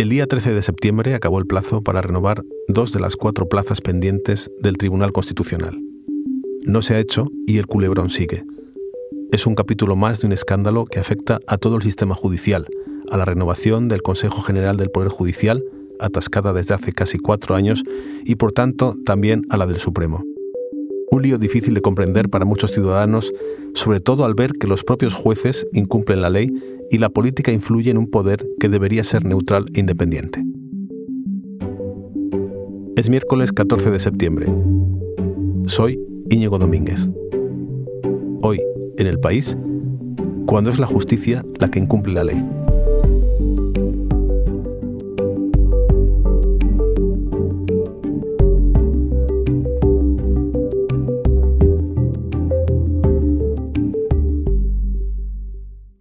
El día 13 de septiembre acabó el plazo para renovar dos de las cuatro plazas pendientes del Tribunal Constitucional. No se ha hecho y el culebrón sigue. Es un capítulo más de un escándalo que afecta a todo el sistema judicial, a la renovación del Consejo General del Poder Judicial, atascada desde hace casi cuatro años, y por tanto también a la del Supremo. Un lío difícil de comprender para muchos ciudadanos, sobre todo al ver que los propios jueces incumplen la ley y la política influye en un poder que debería ser neutral e independiente. Es miércoles 14 de septiembre. Soy Íñigo Domínguez. Hoy, en el país, cuando es la justicia la que incumple la ley.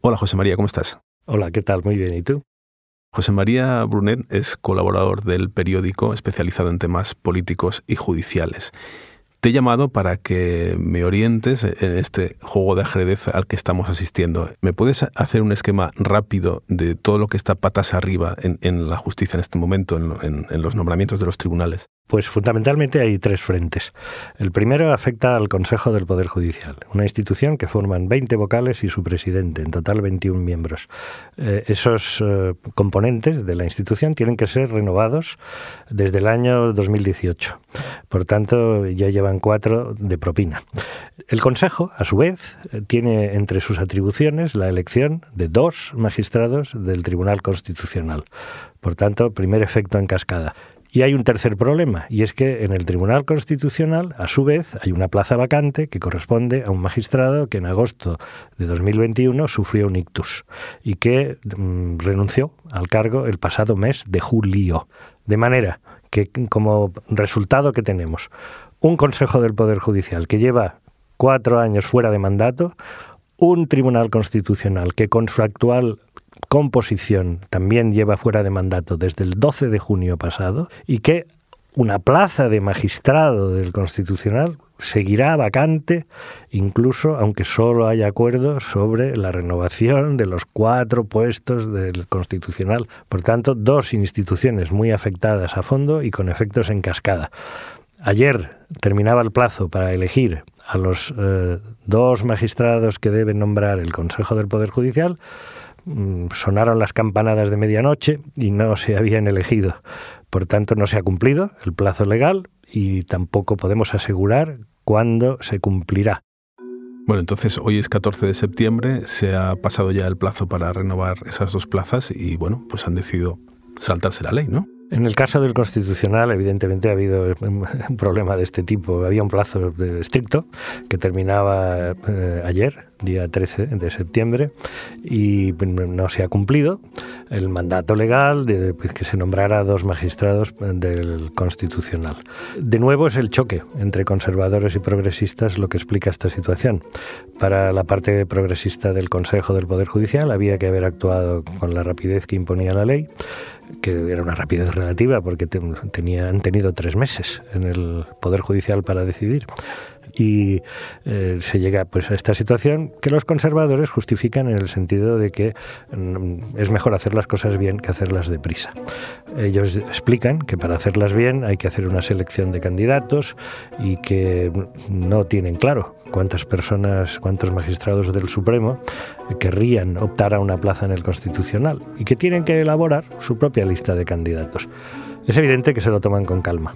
Hola José María, ¿cómo estás? Hola, ¿qué tal? Muy bien, ¿y tú? José María Brunet es colaborador del periódico especializado en temas políticos y judiciales. Te he llamado para que me orientes en este juego de ajedrez al que estamos asistiendo. ¿Me puedes hacer un esquema rápido de todo lo que está patas arriba en, la justicia en este momento, en los nombramientos de los tribunales? Pues fundamentalmente hay tres frentes. El primero afecta al Consejo del Poder Judicial, una institución que forman 20 vocales y su presidente, en total 21 miembros. Eh, esos eh, componentes de la institución tienen que ser renovados desde el año 2018. Por tanto, ya llevan cuatro de propina. El Consejo, a su vez, tiene entre sus atribuciones la elección de dos magistrados del Tribunal Constitucional. Por tanto, primer efecto en cascada. Y hay un tercer problema, y es que en el Tribunal Constitucional, a su vez, hay una plaza vacante que corresponde a un magistrado que en agosto de 2021 sufrió un ictus y que mm, renunció al cargo el pasado mes de julio. De manera que, como resultado que tenemos, un Consejo del Poder Judicial que lleva cuatro años fuera de mandato, un Tribunal Constitucional que con su actual composición también lleva fuera de mandato desde el 12 de junio pasado y que una plaza de magistrado del Constitucional seguirá vacante, incluso aunque solo haya acuerdo sobre la renovación de los cuatro puestos del Constitucional. Por tanto, dos instituciones muy afectadas a fondo y con efectos en cascada. Ayer terminaba el plazo para elegir a los eh, dos magistrados que deben nombrar el Consejo del Poder Judicial. Mm, sonaron las campanadas de medianoche y no se habían elegido. Por tanto, no se ha cumplido el plazo legal y tampoco podemos asegurar cuándo se cumplirá. Bueno, entonces hoy es 14 de septiembre, se ha pasado ya el plazo para renovar esas dos plazas y bueno, pues han decidido saltarse la ley, ¿no? En el caso del Constitucional, evidentemente ha habido un problema de este tipo. Había un plazo estricto que terminaba eh, ayer, día 13 de septiembre, y no se ha cumplido el mandato legal de que se nombrara dos magistrados del Constitucional. De nuevo es el choque entre conservadores y progresistas lo que explica esta situación. Para la parte progresista del Consejo del Poder Judicial había que haber actuado con la rapidez que imponía la ley que era una rapidez relativa porque han tenido tres meses en el Poder Judicial para decidir. Y eh, se llega pues, a esta situación que los conservadores justifican en el sentido de que mm, es mejor hacer las cosas bien que hacerlas deprisa. Ellos explican que para hacerlas bien hay que hacer una selección de candidatos y que no tienen claro cuántas personas, cuántos magistrados del Supremo querrían optar a una plaza en el Constitucional y que tienen que elaborar su propia lista de candidatos. Es evidente que se lo toman con calma.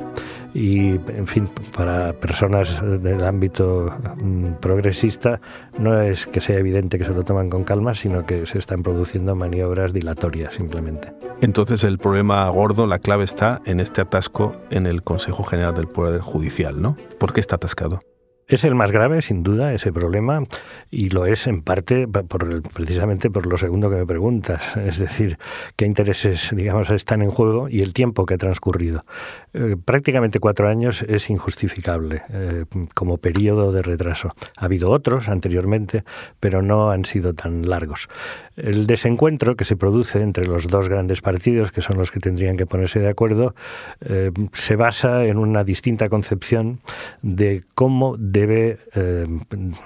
Y, en fin, para personas del ámbito mm, progresista no es que sea evidente que se lo toman con calma, sino que se están produciendo maniobras dilatorias simplemente. Entonces el problema gordo, la clave está en este atasco en el Consejo General del Poder Judicial, ¿no? ¿Por qué está atascado? Es el más grave, sin duda, ese problema, y lo es en parte por, precisamente por lo segundo que me preguntas, es decir, qué intereses, digamos, están en juego y el tiempo que ha transcurrido. Eh, prácticamente cuatro años es injustificable eh, como periodo de retraso. Ha habido otros anteriormente, pero no han sido tan largos. El desencuentro que se produce entre los dos grandes partidos, que son los que tendrían que ponerse de acuerdo, eh, se basa en una distinta concepción de cómo debe eh,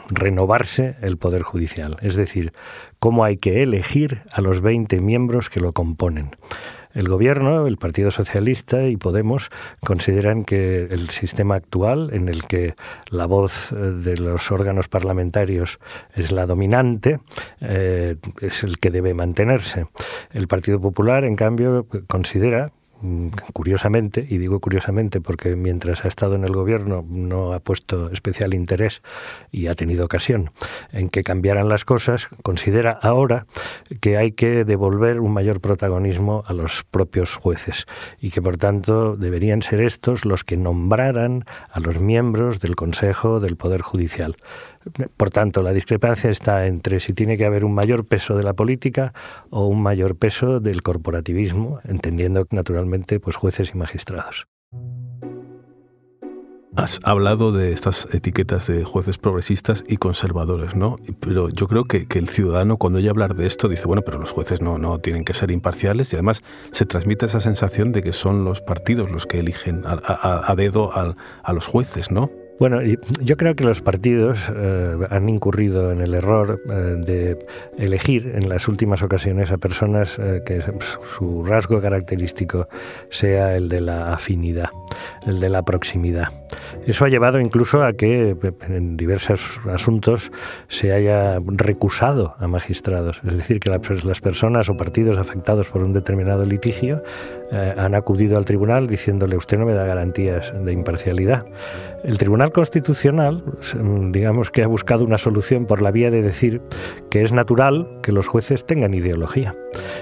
renovarse el Poder Judicial, es decir, cómo hay que elegir a los 20 miembros que lo componen. El gobierno, el Partido Socialista y Podemos consideran que el sistema actual, en el que la voz de los órganos parlamentarios es la dominante, es el que debe mantenerse. El Partido Popular, en cambio, considera curiosamente, y digo curiosamente porque mientras ha estado en el gobierno no ha puesto especial interés y ha tenido ocasión en que cambiaran las cosas, considera ahora que hay que devolver un mayor protagonismo a los propios jueces y que por tanto deberían ser estos los que nombraran a los miembros del Consejo del Poder Judicial. Por tanto, la discrepancia está entre si tiene que haber un mayor peso de la política o un mayor peso del corporativismo, entendiendo naturalmente pues jueces y magistrados. Has hablado de estas etiquetas de jueces progresistas y conservadores, ¿no? Pero yo creo que, el ciudadano cuando oye hablar de esto dice, bueno, pero los jueces no, no tienen que ser imparciales y además se transmite esa sensación de que son los partidos los que eligen a, dedo a los jueces, ¿no? Bueno, yo creo que los partidos eh, han incurrido en el error eh, de elegir en las últimas ocasiones a personas eh, que su rasgo característico sea el de la afinidad, el de la proximidad. Eso ha llevado incluso a que en diversos asuntos se haya recusado a magistrados. Es decir, que las personas o partidos afectados por un determinado litigio han acudido al tribunal diciéndole usted no me da garantías de imparcialidad. El Tribunal Constitucional, digamos que ha buscado una solución por la vía de decir que es natural que los jueces tengan ideología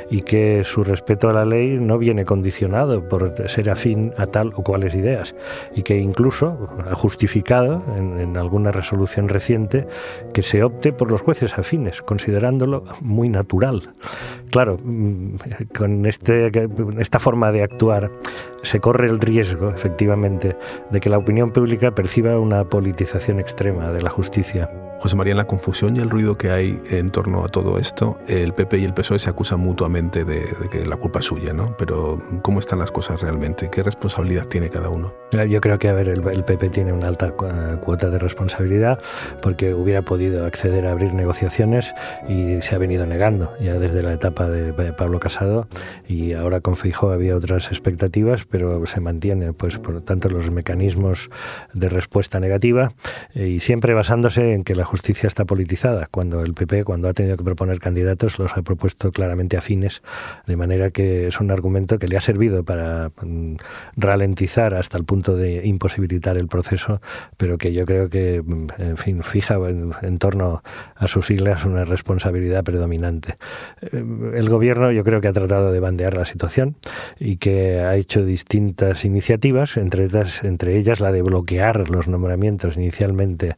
y que su respeto a la ley no viene condicionado por ser afín a tal o cuales ideas y que incluso ha justificado en, alguna resolución reciente que se opte por los jueces afines, considerándolo muy natural. Claro, mm, con este, esta forma de actuar se corre el riesgo, efectivamente, de que la opinión pública perciba una politización extrema de la justicia. José María, en la confusión y el ruido que hay en torno a todo esto, el PP y el PSOE se acusan mutuamente de, que la culpa es suya, ¿no? Pero ¿cómo están las cosas realmente? ¿Qué responsabilidad tiene cada uno? Yo creo que, a ver, el, PP tiene una alta cuota de responsabilidad porque hubiera podido acceder a abrir negociaciones y se ha venido negando ya desde la etapa de Pablo Casado y ahora con Feijóo había otras expectativas, pero se mantiene, pues, por lo tanto, los mecanismos de respuesta negativa y siempre basándose en que la justicia está politizada, cuando el PP, cuando ha tenido que proponer candidatos, los ha propuesto claramente afines, de manera que es un argumento que le ha servido para mm, ralentizar hasta el punto de imposibilitar el proceso, pero que yo creo que, mm, en fin, fija en, torno a sus siglas una responsabilidad predominante. Eh, el gobierno yo creo que ha tratado de bandear la situación y que ha hecho distintas iniciativas, entre, entre ellas la de bloquear los nombramientos inicialmente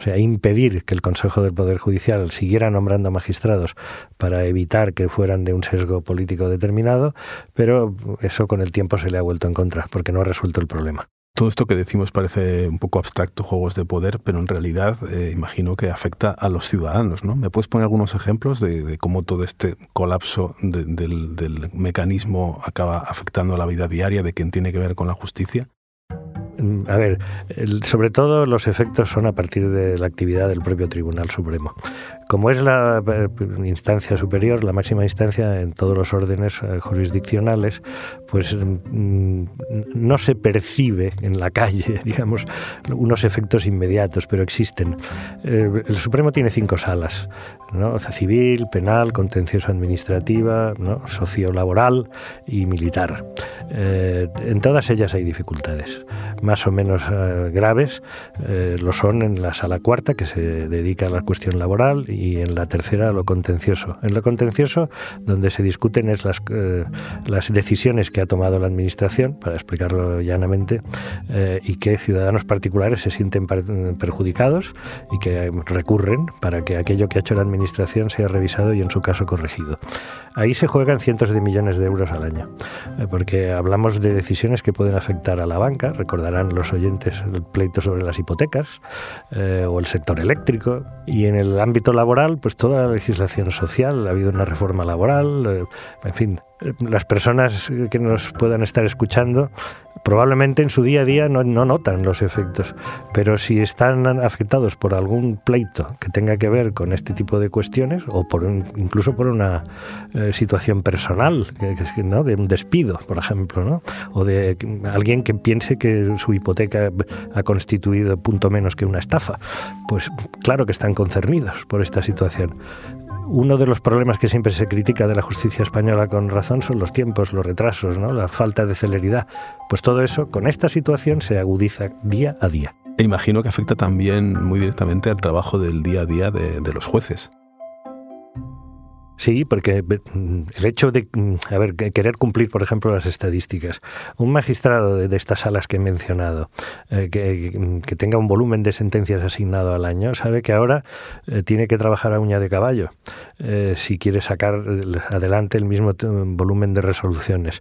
o sea, impedir que el Consejo del Poder Judicial siguiera nombrando magistrados para evitar que fueran de un sesgo político determinado, pero eso con el tiempo se le ha vuelto en contra, porque no ha resuelto el problema. Todo esto que decimos parece un poco abstracto, juegos de poder, pero en realidad eh, imagino que afecta a los ciudadanos, ¿no? ¿Me puedes poner algunos ejemplos de, cómo todo este colapso del, del mecanismo acaba afectando a la vida diaria de quien tiene que ver con la justicia? A ver, sobre todo los efectos son a partir de la actividad del propio Tribunal Supremo. Como es la eh, instancia superior, la máxima instancia en todos los órdenes eh, jurisdiccionales, pues mm, no se percibe en la calle, digamos, unos efectos inmediatos, pero existen. Eh, el Supremo tiene cinco salas, ¿no? civil, penal, contencioso administrativa, ¿no? sociolaboral y militar. en todas ellas hay dificultades, más o menos graves. lo son en la sala cuarta, que se dedica a la cuestión laboral, y en la tercera lo contencioso. En lo contencioso, donde se discuten es las, eh, las decisiones que ha tomado la Administración, para explicarlo llanamente, eh, y que ciudadanos particulares se sienten perjudicados y que recurren para que aquello que ha hecho la Administración sea revisado y en su caso corregido. Ahí se juegan cientos de millones de euros al año, eh, porque hablamos de decisiones que pueden afectar a la banca, recordarán los oyentes el pleito sobre las hipotecas o el sector eléctrico, y en el ámbito laboral pues toda la legislación social, ha habido una reforma laboral, eh, en fin, las personas que nos puedan estar escuchando probablemente en su día a día no, notan los efectos, pero si están afectados por algún pleito que tenga que ver con este tipo de cuestiones o por incluso por una eh, situación personal, que, ¿no? de un despido, por ejemplo, ¿no? o de alguien que piense que su hipoteca ha constituido punto menos que una estafa, pues claro que están concernidos por esta situación uno de los problemas que siempre se critica de la justicia española con razón son los tiempos, los retrasos, ¿no? la falta de celeridad. Pues todo eso con esta situación se agudiza día a día. E imagino que afecta también muy directamente al trabajo del día a día de, de los jueces. Sí, porque el hecho de mm, a ver, querer cumplir, por ejemplo, las estadísticas. Un magistrado de, estas salas que he mencionado, eh, que, tenga un volumen de sentencias asignado al año, sabe que ahora eh, tiene que trabajar a uña de caballo eh, si quiere sacar adelante el mismo volumen de resoluciones.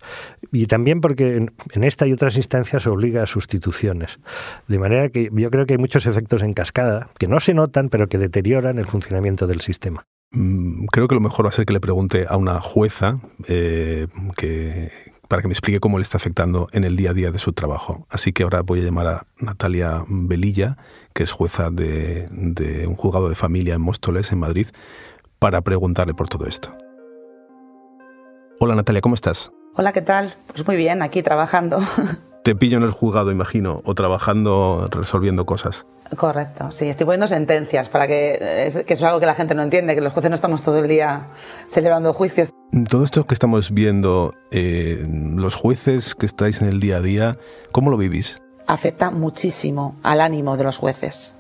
Y también porque en esta y otras instancias obliga a sustituciones. De manera que yo creo que hay muchos efectos en cascada que no se notan, pero que deterioran el funcionamiento del sistema. Mm, creo que lo mejor va a ser que le pregunte a una jueza eh, para que me explique cómo le está afectando en el día a día de su trabajo. Así que ahora voy a llamar a Natalia Velilla, que es jueza de un juzgado de familia en Móstoles, en Madrid, para preguntarle por todo esto. Hola Natalia, ¿cómo estás? Hola, ¿qué tal? Pues muy bien, aquí trabajando. Te pillo en el juzgado, imagino, o trabajando, resolviendo cosas. Correcto, sí, estoy poniendo sentencias para que, que eso es algo que la gente no entiende, que los jueces no estamos todo el día celebrando juicios. Todo esto que estamos viendo, eh, los jueces que estáis en el día a día, ¿cómo lo vivís? Afecta muchísimo al ánimo de los jueces.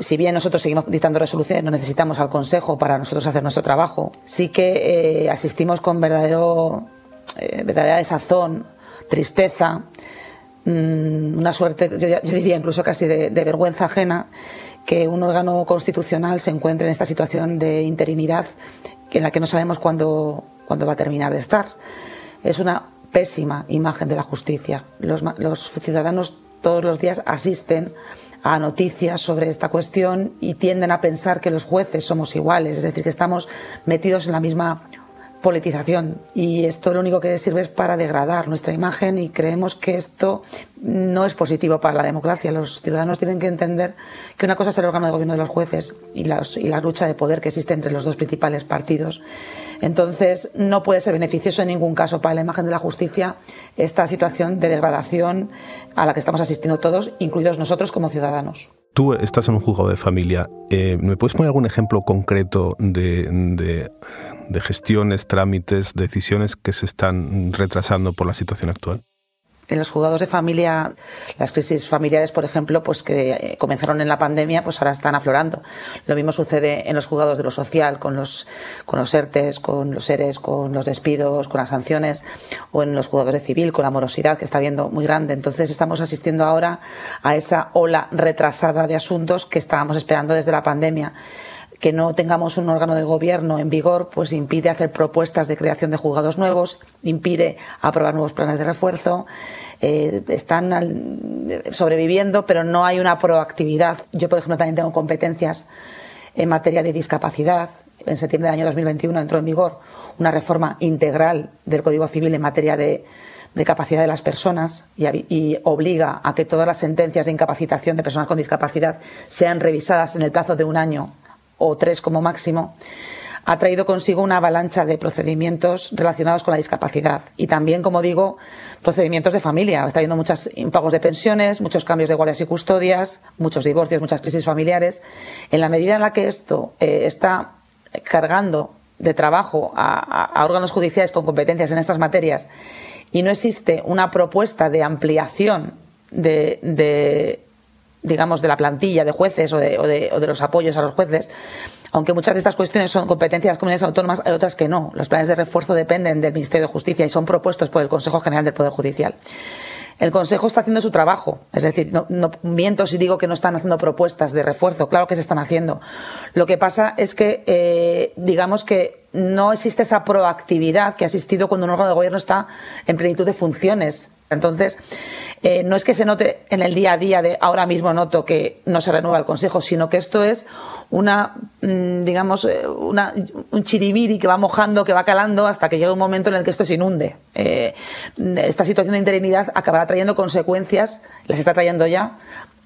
Si bien nosotros seguimos dictando resoluciones, no necesitamos al Consejo para nosotros hacer nuestro trabajo, sí que eh, asistimos con verdadero, eh, verdadera desazón, tristeza, una suerte, yo, diría incluso casi de, vergüenza ajena, que un órgano constitucional se encuentre en esta situación de interinidad en la que no sabemos cuándo, cuándo va a terminar de estar. Es una pésima imagen de la justicia. Los, los ciudadanos todos los días asisten a noticias sobre esta cuestión y tienden a pensar que los jueces somos iguales, es decir, que estamos metidos en la misma politización y esto lo único que sirve es para degradar nuestra imagen y creemos que esto no es positivo para la democracia. Los ciudadanos tienen que entender que una cosa es el órgano de gobierno de los jueces y, y la lucha de poder que existe entre los dos principales partidos. Entonces, no puede ser beneficioso en ningún caso para la imagen de la justicia esta situación de degradación a la que estamos asistiendo todos, incluidos nosotros como ciudadanos. Tú estás en un juzgado de familia. Eh, ¿Me puedes poner algún ejemplo concreto de, de gestiones, trámites, decisiones que se están retrasando por la situación actual? En los juzgados de familia, las crisis familiares, por ejemplo, pues que eh, comenzaron en la pandemia, pues ahora están aflorando. Lo mismo sucede en los juzgados de lo social, con los, con los ERTES, con los ERES, con los despidos, con las sanciones, o en los juzgados de civil, con la morosidad que está viendo muy grande. Entonces estamos asistiendo ahora a esa ola retrasada de asuntos que estábamos esperando desde la pandemia que no tengamos un órgano de gobierno en vigor, pues impide hacer propuestas de creación de juzgados nuevos, impide aprobar nuevos planes de refuerzo. Eh, están sobreviviendo, pero no hay una proactividad. Yo, por ejemplo, también tengo competencias en materia de discapacidad. En septiembre del año 2021 entró en vigor una reforma integral del Código Civil en materia de, capacidad de las personas y, y, obliga a que todas las sentencias de incapacitación de personas con discapacidad sean revisadas en el plazo de un año o tres como máximo, ha traído consigo una avalancha de procedimientos relacionados con la discapacidad y también, como digo, procedimientos de familia. Está habiendo muchos impagos de pensiones, muchos cambios de guardias y custodias, muchos divorcios, muchas crisis familiares. En la medida en la que esto eh, está cargando de trabajo a, órganos judiciales con competencias en estas materias y no existe una propuesta de ampliación de digamos, de la plantilla de jueces o de, o de, o de los apoyos a los jueces, aunque muchas de estas cuestiones son competencias de las comunidades autónomas, hay otras que no. Los planes de refuerzo dependen del Ministerio de Justicia y son propuestos por el Consejo General del Poder Judicial. El Consejo está haciendo su trabajo, es decir, no, miento si digo que no están haciendo propuestas de refuerzo, claro que se están haciendo. Lo que pasa es que, eh, digamos que no existe esa proactividad que ha existido cuando un órgano de gobierno está en plenitud de funciones Entonces, eh, no es que se note en el día a día de ahora mismo noto que no se renueva el Consejo, sino que esto es una, mm, digamos, eh, una, un chiribiri que va mojando, que va calando hasta que llega un momento en el que esto se inunde. Eh, esta situación de interinidad acabará trayendo consecuencias, las está trayendo ya,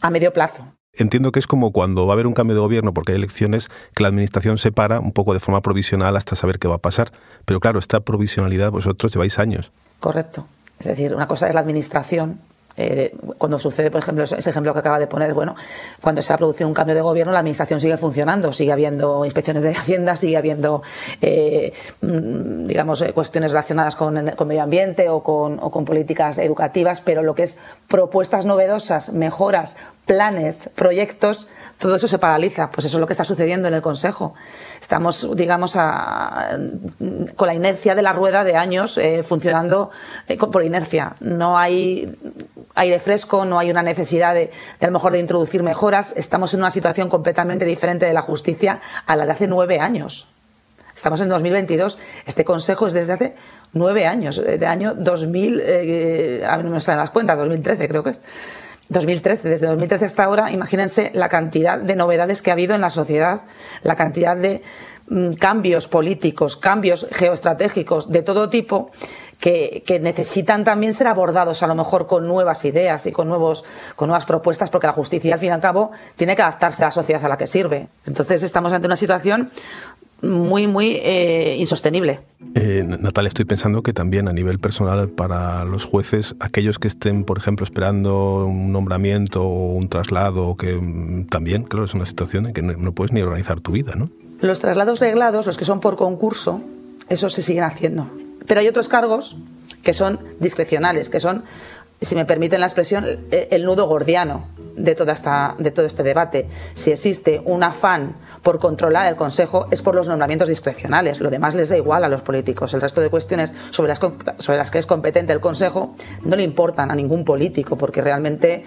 a medio plazo. Entiendo que es como cuando va a haber un cambio de gobierno porque hay elecciones, que la administración se para un poco de forma provisional hasta saber qué va a pasar. Pero claro, esta provisionalidad vosotros lleváis años. Correcto. Es decir, una cosa es la administración, eh, cuando sucede, por ejemplo, ese ejemplo que acaba de poner, bueno, cuando se ha producido un cambio de gobierno, la administración sigue funcionando, sigue habiendo inspecciones de Hacienda, sigue habiendo, eh, mm, digamos, eh, cuestiones relacionadas con, medio ambiente o con, o con políticas educativas, pero lo que es propuestas novedosas, mejoras, planes, proyectos, todo eso se paraliza. Pues eso es lo que está sucediendo en el Consejo. Estamos, digamos, con la inercia de la rueda de años eh, funcionando eh, por inercia. No hay aire fresco, no hay una necesidad de, a lo mejor de introducir mejoras. Estamos en una situación completamente diferente de la justicia a la de hace nueve años. Estamos en 2022. Este Consejo es desde hace nueve años, eh, de año 2000, a mí no me salen las cuentas, 2013 creo que es. 2013, desde 2013 hasta ahora, imagínense la cantidad de novedades que ha habido en la sociedad, la cantidad de mm, cambios políticos, cambios geoestratégicos de todo tipo que, necesitan también ser abordados a lo mejor con nuevas ideas y con, nuevos, con nuevas propuestas, porque la justicia, al fin y al cabo, tiene que adaptarse a la sociedad a la que sirve. Entonces, estamos ante una situación muy, muy eh, insostenible. Eh, Natalia, estoy pensando que también a nivel personal para los jueces, aquellos que estén, por ejemplo, esperando un nombramiento o un traslado, que mm, también, claro, es una situación en que no, puedes ni organizar tu vida, ¿no? Los traslados reglados, los que son por concurso, eso se siguen haciendo. Pero hay otros cargos que son discrecionales, que son, si me permiten la expresión, el nudo gordiano de, toda esta, de todo este debate. Si existe un afán por controlar el Consejo es por los nombramientos discrecionales. Lo demás les da igual a los políticos. El resto de cuestiones sobre las, sobre las que es competente el Consejo no le importan a ningún político, porque realmente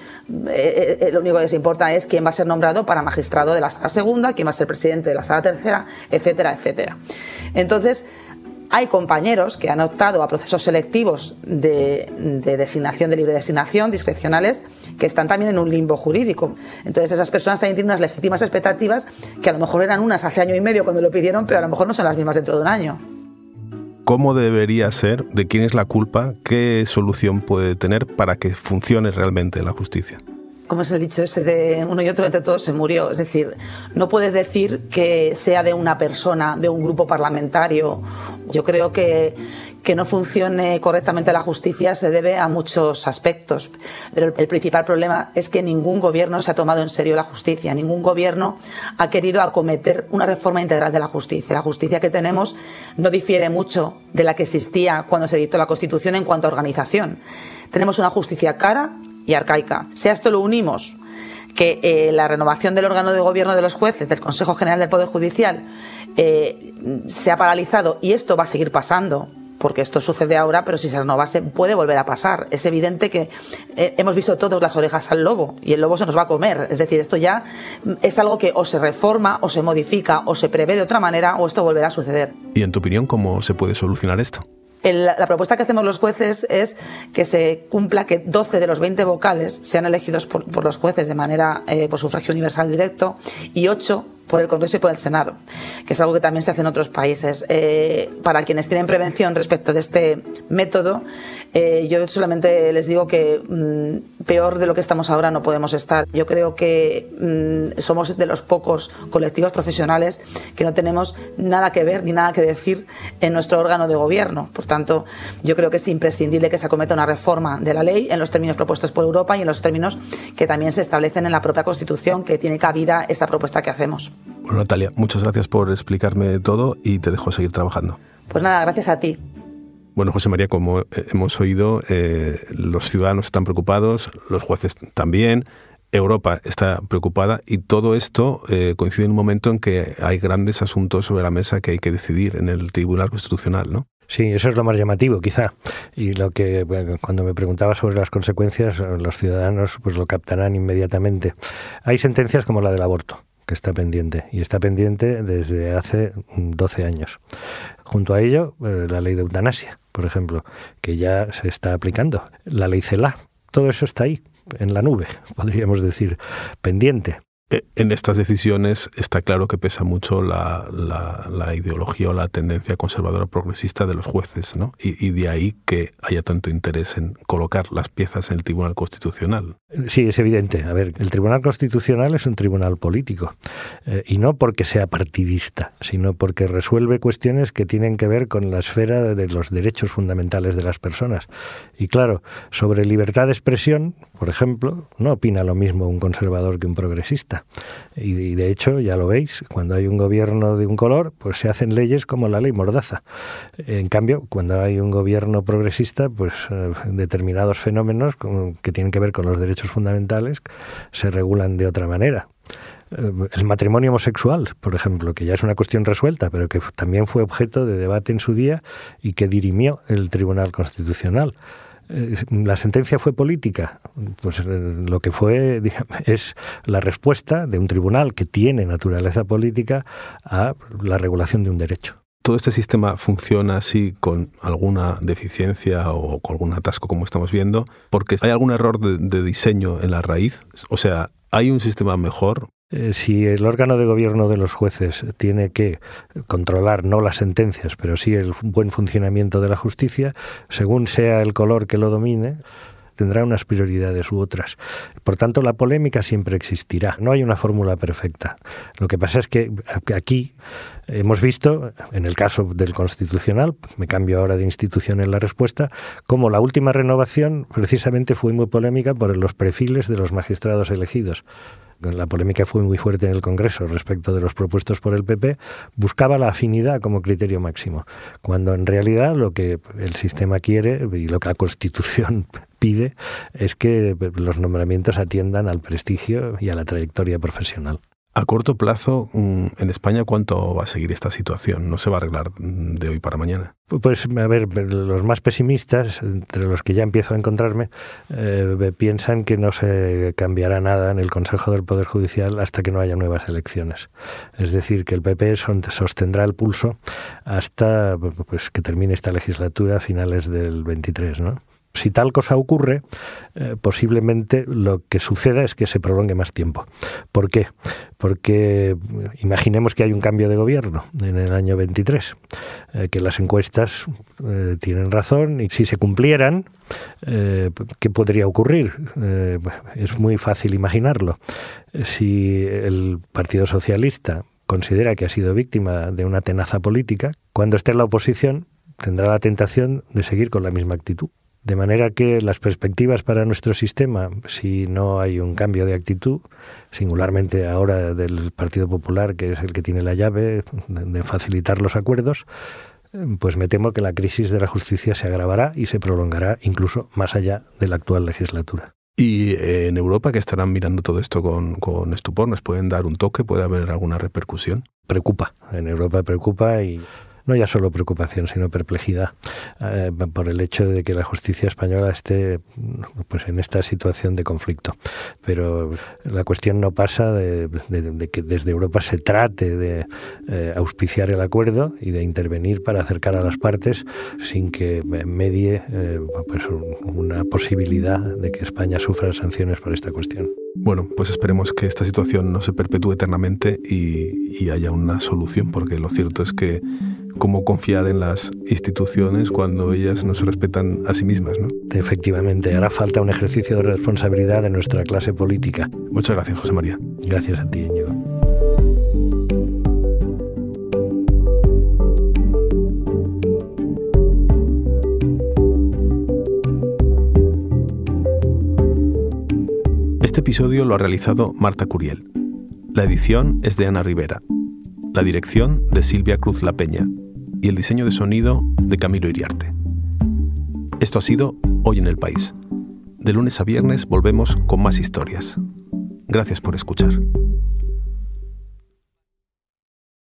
eh, eh, lo único que les importa es quién va a ser nombrado para magistrado de la sala segunda, quién va a ser presidente de la sala tercera, etcétera, etcétera. Entonces, hay compañeros que han optado a procesos selectivos de, designación, de libre designación, discrecionales, que están también en un limbo jurídico. Entonces esas personas también tienen unas legítimas expectativas que a lo mejor eran unas hace año y medio cuando lo pidieron, pero a lo mejor no son las mismas dentro de un año. ¿Cómo debería ser? ¿De quién es la culpa? ¿Qué solución puede tener para que funcione realmente la justicia? Como es el dicho ese de uno y otro entre todos se murió. Es decir, no puedes decir que sea de una persona, de un grupo parlamentario. Yo creo que, que no funcione correctamente la justicia se debe a muchos aspectos. Pero el, el, principal problema es que ningún gobierno se ha tomado en serio la justicia. Ningún gobierno ha querido acometer una reforma integral de la justicia. La justicia que tenemos no difiere mucho de la que existía cuando se dictó la Constitución en cuanto a organización. Tenemos una justicia cara, y arcaica. Si a esto lo unimos que eh, la renovación del órgano de gobierno de los jueces, del Consejo General del Poder Judicial, eh, se ha paralizado y esto va a seguir pasando, porque esto sucede ahora, pero si se renovase puede volver a pasar. Es evidente que eh, hemos visto todos las orejas al lobo y el lobo se nos va a comer. Es decir, esto ya es algo que o se reforma o se modifica o se prevé de otra manera o esto volverá a suceder. ¿Y en tu opinión cómo se puede solucionar esto? La propuesta que hacemos los jueces es que se cumpla que 12 de los 20 vocales sean elegidos por, los jueces de manera eh, por sufragio universal directo y 8 por el Congreso y por el Senado, que es algo que también se hace en otros países. Eh, para quienes tienen prevención respecto de este método, eh, yo solamente les digo que mm, peor de lo que estamos ahora no podemos estar. Yo creo que mm, somos de los pocos colectivos profesionales que no tenemos nada que ver ni nada que decir en nuestro órgano de gobierno. Por tanto, yo creo que es imprescindible que se acometa una reforma de la ley en los términos propuestos por Europa y en los términos que también se establecen en la propia Constitución, que tiene cabida esta propuesta que hacemos. Bueno, Natalia, muchas gracias por explicarme todo y te dejo seguir trabajando. Pues nada, gracias a ti. Bueno, José María, como hemos oído, eh, los ciudadanos están preocupados, los jueces también, Europa está preocupada y todo esto eh, coincide en un momento en que hay grandes asuntos sobre la mesa que hay que decidir en el Tribunal Constitucional, ¿no? Sí, eso es lo más llamativo, quizá. Y lo que cuando me preguntaba sobre las consecuencias, los ciudadanos pues lo captarán inmediatamente. Hay sentencias como la del aborto está pendiente, y está pendiente desde hace 12 años. Junto a ello, eh, la ley de eutanasia, por ejemplo, que ya se está aplicando, la ley CELA, todo eso está ahí, en la nube, podríamos decir, pendiente. Eh, en estas decisiones está claro que pesa mucho la, ideología o la tendencia conservadora progresista de los jueces, ¿no? Y, y, de ahí que haya tanto interés en colocar las piezas en el Tribunal Constitucional. Sí, es evidente. A ver, el Tribunal Constitucional es un tribunal político eh, y no porque sea partidista, sino porque resuelve cuestiones que tienen que ver con la esfera de los derechos fundamentales de las personas. Y claro, sobre libertad de expresión, por ejemplo, no opina lo mismo un conservador que un progresista. Y, de hecho, ya lo veis, cuando hay un gobierno de un color, pues se hacen leyes como la ley Mordaza. En cambio, cuando hay un gobierno progresista, pues eh, determinados fenómenos que tienen que ver con los derechos fundamentales se regulan de otra manera eh, el matrimonio homosexual, por ejemplo, que ya es una cuestión resuelta, pero que también fue objeto de debate en su día y que dirimió el Tribunal Constitucional. Eh, la sentencia fue política, pues eh, lo que fue es la respuesta de un tribunal que tiene naturaleza política a la regulación de un derecho. ¿Todo este sistema funciona así con alguna deficiencia o con algún atasco como estamos viendo? Porque hay algún error de diseño en la raíz. O sea, ¿hay un sistema mejor? Eh, si el órgano de gobierno de los jueces tiene que controlar no las sentencias, pero sí el buen funcionamiento de la justicia, según sea el color que lo domine, tendrá unas prioridades u otras. Por tanto, la polémica siempre existirá. No hay una fórmula perfecta. Lo que pasa es que aquí hemos visto, en el caso del Constitucional, me cambio ahora de institución en la respuesta, como la última renovación precisamente fue muy polémica por los perfiles de los magistrados elegidos la polémica fue muy fuerte en el Congreso respecto de los propuestos por el PP, buscaba la afinidad como criterio máximo, cuando en realidad lo que el sistema quiere y lo que la Constitución pide es que los nombramientos atiendan al prestigio y a la trayectoria profesional. A corto plazo, mm, en España, ¿cuánto va a seguir esta situación? ¿No se va a arreglar de hoy para mañana? Pues, a ver, los más pesimistas, entre los que ya empiezo a encontrarme, eh, piensan que no se cambiará nada en el Consejo del Poder Judicial hasta que no haya nuevas elecciones. Es decir, que el PP sostendrá el pulso hasta pues, que termine esta legislatura a finales del 23, ¿no? Si tal cosa ocurre, eh, posiblemente lo que suceda es que se prolongue más tiempo. ¿Por qué? Porque imaginemos que hay un cambio de gobierno en el año 23, eh, que las encuestas eh, tienen razón y si se cumplieran, ¿qué podría ocurrir? es muy fácil imaginarlo. Si el Partido Socialista considera que ha sido víctima de una tenaza política, cuando esté en la oposición tendrá la tentación de seguir con la misma actitud. De manera que las perspectivas para nuestro sistema, si no hay un cambio de actitud, singularmente ahora del Partido Popular, que es el que tiene la llave de facilitar los acuerdos, pues me temo que la crisis de la justicia se agravará y se prolongará incluso más allá de la actual legislatura. Y eh, en Europa, que estarán mirando todo esto con, con estupor, ¿nos pueden dar un toque? ¿Puede haber alguna repercusión? Preocupa, en Europa preocupa y no ya solo preocupación, sino perplejidad eh, por el hecho de que la justicia española esté pues, en esta situación de conflicto. Pero la cuestión no pasa de, que desde Europa se trate de eh, auspiciar el acuerdo y de intervenir para acercar a las partes sin que medie eh, pues, una posibilidad de que España sufra sanciones por esta cuestión. Bueno, pues esperemos que esta situación no se perpetúe eternamente y, y haya una solución, porque lo cierto es que cómo confiar en las instituciones cuando ellas no se respetan a sí mismas. ¿no? Efectivamente, hará falta un ejercicio de responsabilidad de nuestra clase política. Muchas gracias, José María. Gracias a ti, Íñigo. Este episodio lo ha realizado Marta Curiel. La edición es de Ana Rivera. La dirección de Silvia Cruz La Peña y el diseño de sonido de Camilo Iriarte. Esto ha sido Hoy en el País. De lunes a viernes volvemos con más historias. Gracias por escuchar.